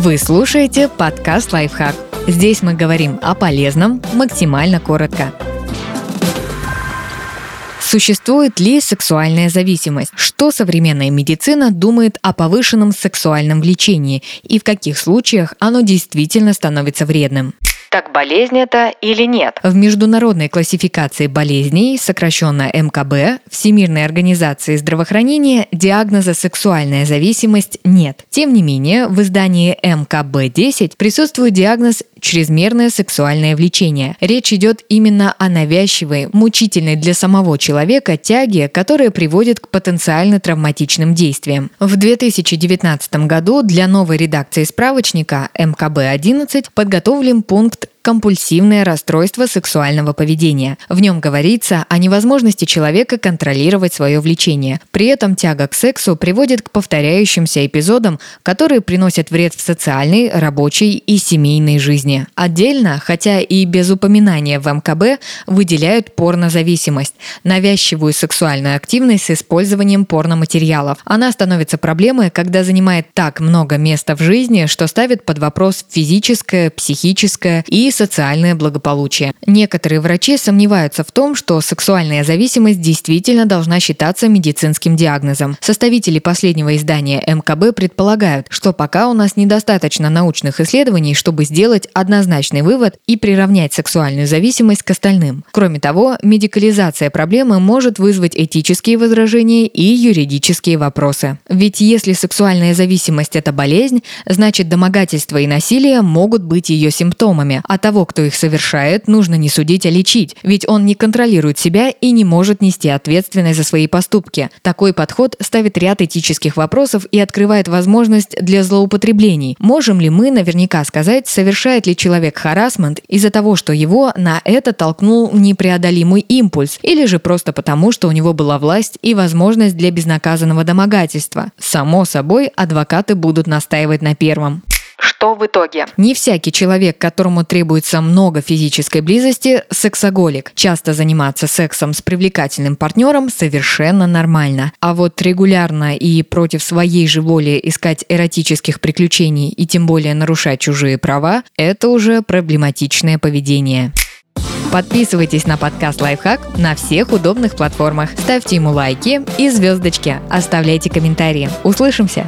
Вы слушаете подкаст «Лайфхак». Здесь мы говорим о полезном максимально коротко. Существует ли сексуальная зависимость? Что современная медицина думает о повышенном сексуальном влечении и в каких случаях оно действительно становится вредным? Так болезнь это или нет? В международной классификации болезней, сокращенно МКБ, Всемирной организации здравоохранения, диагноза сексуальная зависимость нет. Тем не менее, в издании МКБ-10 присутствует диагноз чрезмерное сексуальное влечение. Речь идет именно о навязчивой, мучительной для самого человека тяге, которая приводит к потенциально травматичным действиям. В 2019 году для новой редакции справочника МКБ-11 подготовлен пункт компульсивное расстройство сексуального поведения. В нем говорится о невозможности человека контролировать свое влечение. При этом тяга к сексу приводит к повторяющимся эпизодам, которые приносят вред в социальной, рабочей и семейной жизни. Отдельно, хотя и без упоминания в МКБ, выделяют порнозависимость – навязчивую сексуальную активность с использованием порноматериалов. Она становится проблемой, когда занимает так много места в жизни, что ставит под вопрос физическое, психическое и социальное благополучие. Некоторые врачи сомневаются в том, что сексуальная зависимость действительно должна считаться медицинским диагнозом. Составители последнего издания МКБ предполагают, что пока у нас недостаточно научных исследований, чтобы сделать однозначный вывод и приравнять сексуальную зависимость к остальным. Кроме того, медикализация проблемы может вызвать этические возражения и юридические вопросы. Ведь если сексуальная зависимость – это болезнь, значит домогательство и насилие могут быть ее симптомами, а того, кто их совершает, нужно не судить, а лечить, ведь он не контролирует себя и не может нести ответственность за свои поступки. Такой подход ставит ряд этических вопросов и открывает возможность для злоупотреблений. Можем ли мы наверняка сказать, совершает ли человек харасмент из-за того, что его на это толкнул непреодолимый импульс, или же просто потому, что у него была власть и возможность для безнаказанного домогательства? Само собой, адвокаты будут настаивать на первом. Что в итоге? Не всякий человек, которому требуется много физической близости, сексоголик. Часто заниматься сексом с привлекательным партнером совершенно нормально. А вот регулярно и против своей же воли искать эротических приключений и тем более нарушать чужие права – это уже проблематичное поведение. Подписывайтесь на подкаст «Лайфхак» на всех удобных платформах. Ставьте ему лайки и звездочки. Оставляйте комментарии. Услышимся!